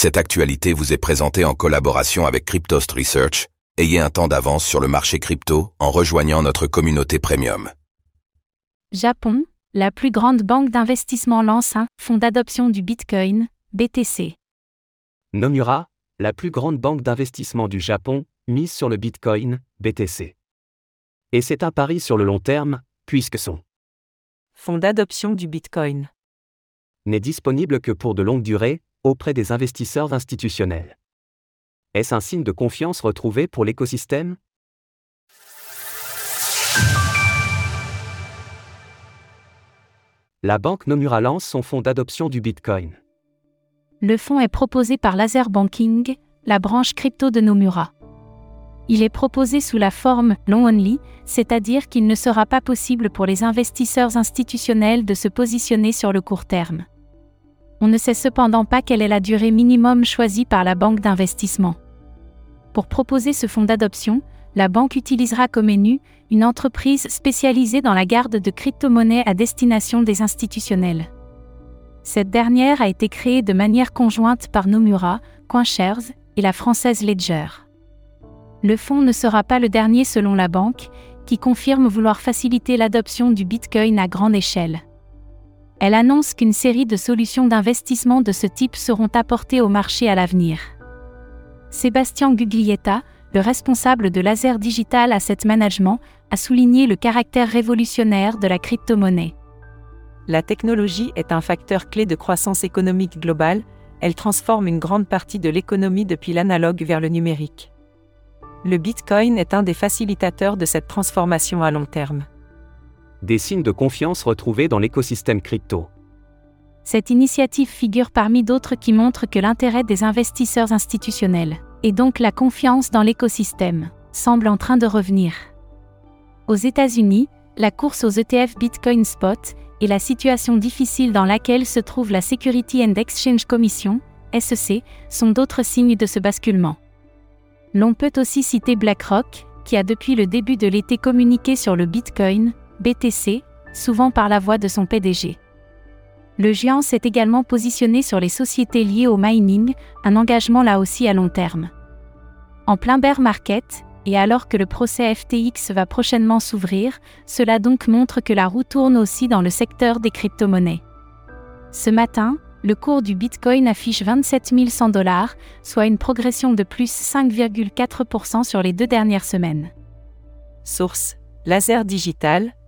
Cette actualité vous est présentée en collaboration avec Cryptost Research. Ayez un temps d'avance sur le marché crypto en rejoignant notre communauté premium. Japon, la plus grande banque d'investissement lance un fonds d'adoption du Bitcoin, BTC. Nomura, la plus grande banque d'investissement du Japon, mise sur le Bitcoin, BTC. Et c'est un pari sur le long terme, puisque son fonds d'adoption du Bitcoin n'est disponible que pour de longues durées, auprès des investisseurs institutionnels. Est-ce un signe de confiance retrouvé pour l'écosystème? La banque Nomura lance son fonds d'adoption du Bitcoin. Le fonds est proposé par Laser Banking, la branche crypto de Nomura. Il est proposé sous la forme long only, c'est-à-dire qu'il ne sera pas possible pour les investisseurs institutionnels de se positionner sur le court terme. On ne sait cependant pas quelle est la durée minimum choisie par la banque d'investissement. Pour proposer ce fonds d'adoption, la banque utilisera comme ENU une entreprise spécialisée dans la garde de crypto-monnaies à destination des institutionnels. Cette dernière a été créée de manière conjointe par Nomura, CoinShares et la française Ledger. Le fonds ne sera pas le dernier selon la banque, qui confirme vouloir faciliter l'adoption du Bitcoin à grande échelle. Elle annonce qu'une série de solutions d'investissement de ce type seront apportées au marché à l'avenir. Sébastien Guglietta, le responsable de Laser Digital Asset Management, a souligné le caractère révolutionnaire de la crypto-monnaie. La technologie est un facteur clé de croissance économique globale, elle transforme une grande partie de l'économie depuis l'analogue vers le numérique. Le Bitcoin est un des facilitateurs de cette transformation à long terme des signes de confiance retrouvés dans l'écosystème crypto. Cette initiative figure parmi d'autres qui montrent que l'intérêt des investisseurs institutionnels, et donc la confiance dans l'écosystème, semble en train de revenir. Aux États-Unis, la course aux ETF Bitcoin Spot et la situation difficile dans laquelle se trouve la Security and Exchange Commission, SEC, sont d'autres signes de ce basculement. L'on peut aussi citer BlackRock, qui a depuis le début de l'été communiqué sur le Bitcoin, BTC, souvent par la voix de son PDG. Le géant s'est également positionné sur les sociétés liées au mining, un engagement là aussi à long terme. En plein bear market, et alors que le procès FTX va prochainement s'ouvrir, cela donc montre que la roue tourne aussi dans le secteur des crypto-monnaies. Ce matin, le cours du Bitcoin affiche 27 100 dollars, soit une progression de plus 5,4% sur les deux dernières semaines. Source Laser Digital,